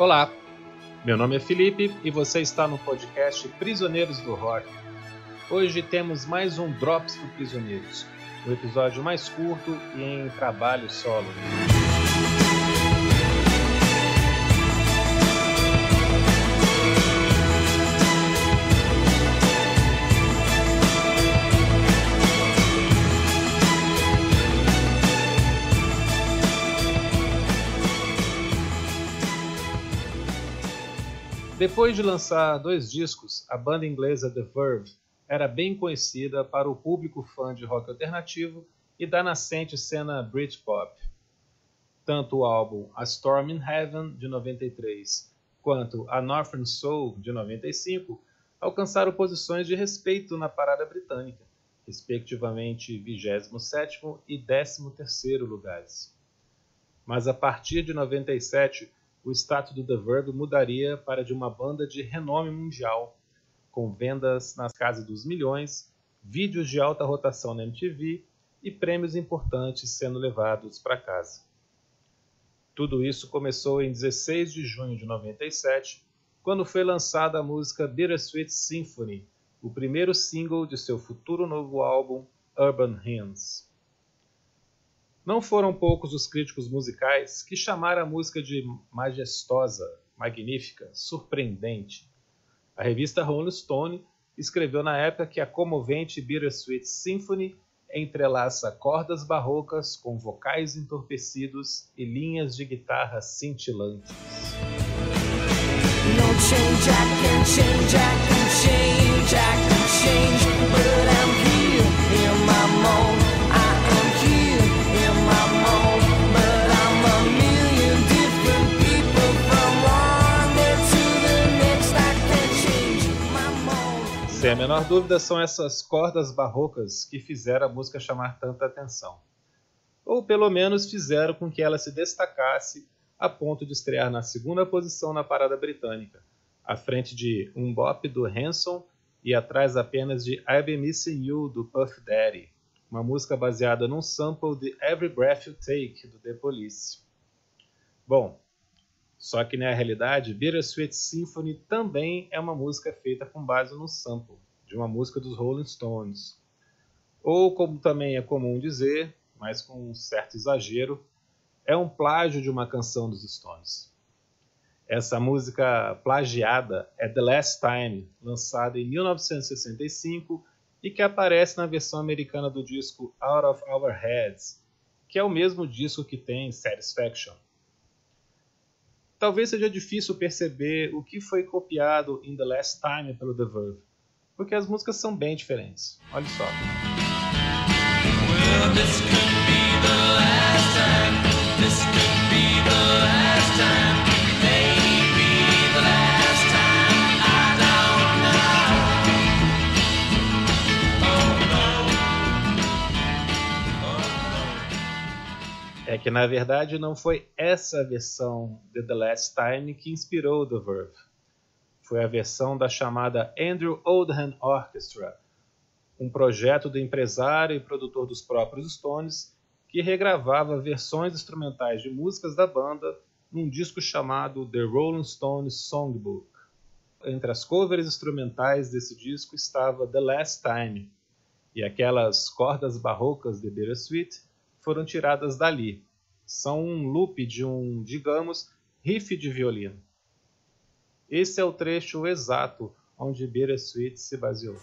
Olá, meu nome é Felipe e você está no podcast Prisioneiros do Rock. Hoje temos mais um Drops do Prisioneiros, um episódio mais curto e em trabalho solo. Depois de lançar dois discos, a banda inglesa The Verve era bem conhecida para o público fã de rock alternativo e da nascente cena Britpop. Tanto o álbum A Storm in Heaven, de 93, quanto a Northern Soul, de 95, alcançaram posições de respeito na parada britânica, respectivamente 27º e 13º lugares. Mas a partir de 97, o status do The Verve mudaria para de uma banda de renome mundial, com vendas nas casas dos milhões, vídeos de alta rotação na MTV e prêmios importantes sendo levados para casa. Tudo isso começou em 16 de junho de 97, quando foi lançada a música Bittersweet Symphony, o primeiro single de seu futuro novo álbum Urban Hymns. Não foram poucos os críticos musicais que chamaram a música de majestosa, magnífica, surpreendente. A revista Rolling Stone escreveu na época que a comovente Bittersweet Symphony entrelaça cordas barrocas com vocais entorpecidos e linhas de guitarra cintilantes. No change, Sem a menor dúvida, são essas cordas barrocas que fizeram a música chamar tanta atenção. Ou pelo menos fizeram com que ela se destacasse a ponto de estrear na segunda posição na parada britânica, à frente de Um Bop do Hanson e atrás apenas de I've Been Missing You do Puff Daddy, uma música baseada num sample de Every Breath You Take do The Police. Bom, só que na realidade, Bittersweet Symphony também é uma música feita com base no sample de uma música dos Rolling Stones. Ou, como também é comum dizer, mas com um certo exagero, é um plágio de uma canção dos Stones. Essa música plagiada é The Last Time, lançada em 1965 e que aparece na versão americana do disco Out of Our Heads, que é o mesmo disco que tem Satisfaction talvez seja difícil perceber o que foi copiado em The Last Time pelo The Verve, porque as músicas são bem diferentes. Olha só. Well, que na verdade não foi essa versão de The Last Time que inspirou The Verve. Foi a versão da chamada Andrew Oldham Orchestra, um projeto do empresário e produtor dos próprios Stones que regravava versões instrumentais de músicas da banda num disco chamado The Rolling Stones Songbook. Entre as covers instrumentais desse disco estava The Last Time, e aquelas cordas barrocas de Bittersweet foram tiradas dali. São um loop de um, digamos, riff de violino. Esse é o trecho exato onde Bittersweet se baseou.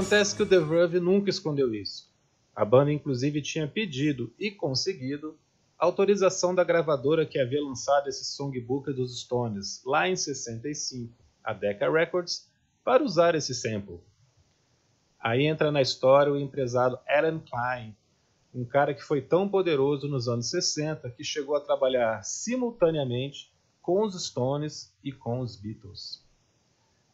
Acontece que o The Verve nunca escondeu isso. A banda inclusive tinha pedido e conseguido autorização da gravadora que havia lançado esse songbook dos Stones lá em 65, a Decca Records, para usar esse sample. Aí entra na história o empresário Alan Klein, um cara que foi tão poderoso nos anos 60 que chegou a trabalhar simultaneamente com os Stones e com os Beatles.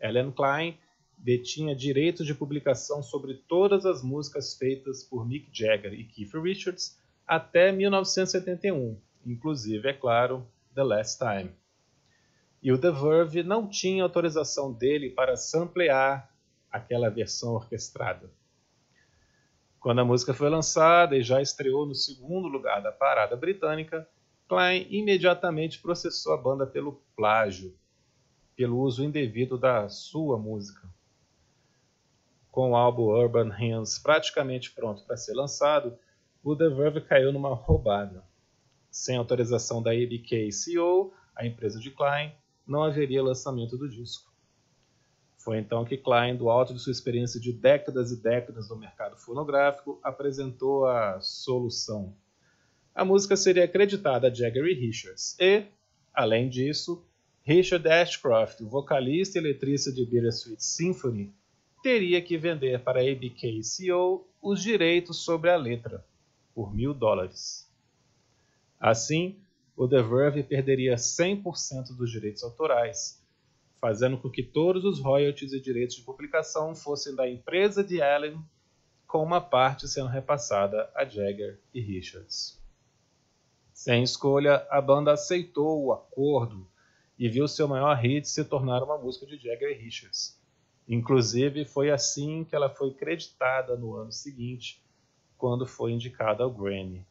Ellen Klein detinha direitos de publicação sobre todas as músicas feitas por Mick Jagger e Keith Richards até 1971, inclusive, é claro, The Last Time. E o The Verve não tinha autorização dele para samplear aquela versão orquestrada. Quando a música foi lançada e já estreou no segundo lugar da parada britânica, Klein imediatamente processou a banda pelo plágio, pelo uso indevido da sua música. Com o álbum Urban Hymns praticamente pronto para ser lançado, o The Verve caiu numa roubada. Sem autorização da ABK CEO, a empresa de Klein, não haveria lançamento do disco. Foi então que Klein, do alto de sua experiência de décadas e décadas no mercado fonográfico, apresentou a solução. A música seria acreditada a Jagger e Richards e, além disso, Richard Ashcroft, vocalista e letrista de Bittersweet Symphony, teria que vender para a ABK CEO os direitos sobre a letra, por mil dólares. Assim, o The Verve perderia 100% dos direitos autorais, fazendo com que todos os royalties e direitos de publicação fossem da empresa de Allen, com uma parte sendo repassada a Jagger e Richards. Sem escolha, a banda aceitou o acordo e viu seu maior hit se tornar uma música de Jagger e Richards. Inclusive, foi assim que ela foi creditada no ano seguinte, quando foi indicada ao Grammy.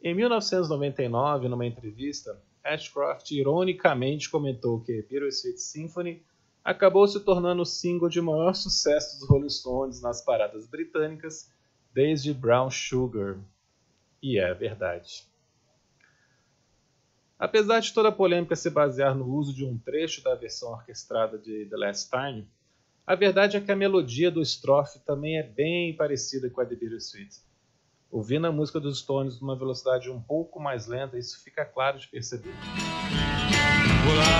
Em 1999, numa entrevista, Ashcroft ironicamente comentou que Bittersweet Symphony acabou se tornando o single de maior sucesso dos Rolling Stones nas paradas britânicas desde Brown Sugar. E é verdade. Apesar de toda a polêmica se basear no uso de um trecho da versão orquestrada de The Last Time, a verdade é que a melodia do estrofe também é bem parecida com a de Bittersweet. Ouvindo a música dos Stones numa velocidade um pouco mais lenta, isso fica claro de perceber. Well,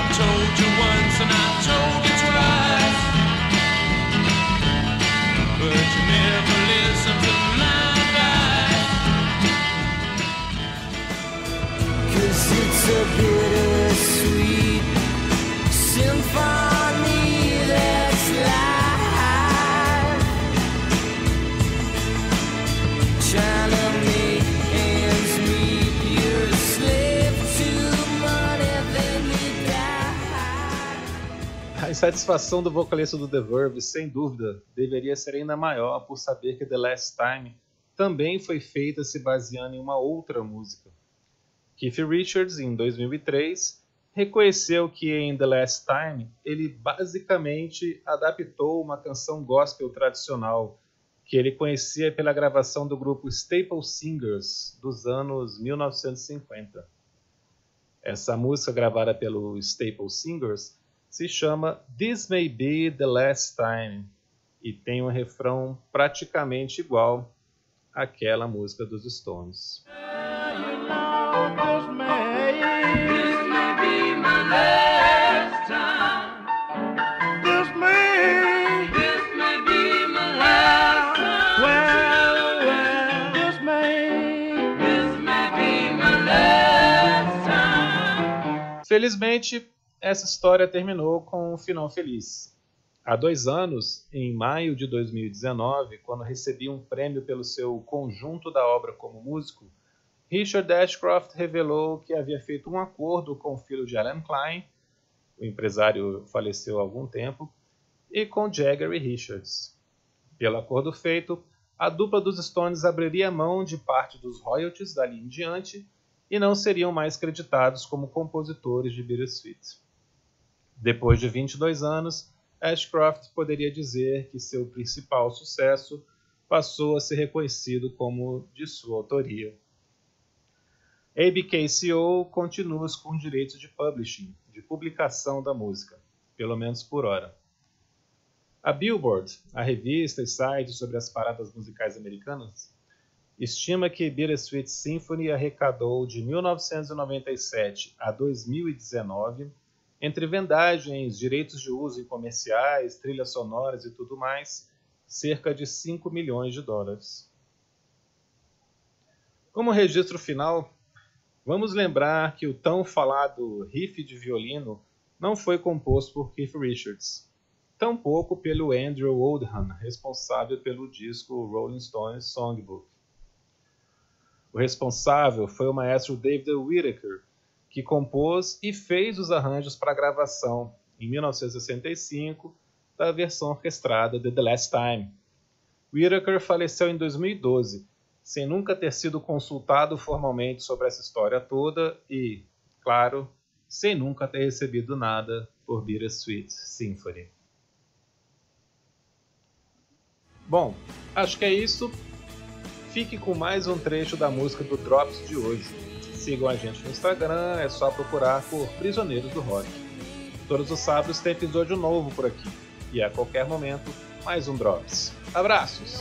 a insatisfação do vocalista do The Verve, sem dúvida, deveria ser ainda maior por saber que The Last Time também foi feita se baseando em uma outra música. Keith Richards, em 2003, reconheceu que em The Last Time ele basicamente adaptou uma canção gospel tradicional que ele conhecia pela gravação do grupo Staple Singers dos anos 1950. Essa música gravada pelo Staple Singers se chama This May Be the Last Time e tem um refrão praticamente igual àquela música dos Stones. Felizmente, essa história terminou com um final feliz. Há dois anos, em maio de 2019, quando recebi um prêmio pelo seu conjunto da obra como músico, Richard Ashcroft revelou que havia feito um acordo com o filho de Alan Klein, o empresário faleceu há algum tempo, e com Jagger e Richards. Pelo acordo feito, a dupla dos Stones abriria mão de parte dos royalties dali em diante e não seriam mais creditados como compositores de Bittersweet. Depois de 22 anos, Ashcroft poderia dizer que seu principal sucesso passou a ser reconhecido como de sua autoria. ABKCO continua com direitos de publishing, de publicação da música, pelo menos por hora. A Billboard, a revista e site sobre as paradas musicais americanas, estima que Bittersweet Symphony arrecadou de 1997 a 2019 entre vendagens, direitos de uso em comerciais, trilhas sonoras e tudo mais, cerca de 5 milhões de dólares. Como registro final, Vamos lembrar que o tão falado riff de violino não foi composto por Keith Richards, tampouco pelo Andrew Oldham, responsável pelo disco Rolling Stones Songbook. O responsável foi o maestro David Whittaker, que compôs e fez os arranjos para a gravação, em 1965, da versão orquestrada de The Last Time. Whittaker faleceu em 2012, sem nunca ter sido consultado formalmente sobre essa história toda e, claro, sem nunca ter recebido nada por Bittersweet Symphony. Bom, acho que é isso. Fique com mais um trecho da música do Drops de hoje. Sigam a gente no Instagram, é só procurar por Prisioneiros do Rock. Todos os sábados tem episódio novo por aqui. E a qualquer momento, mais um Drops. Abraços!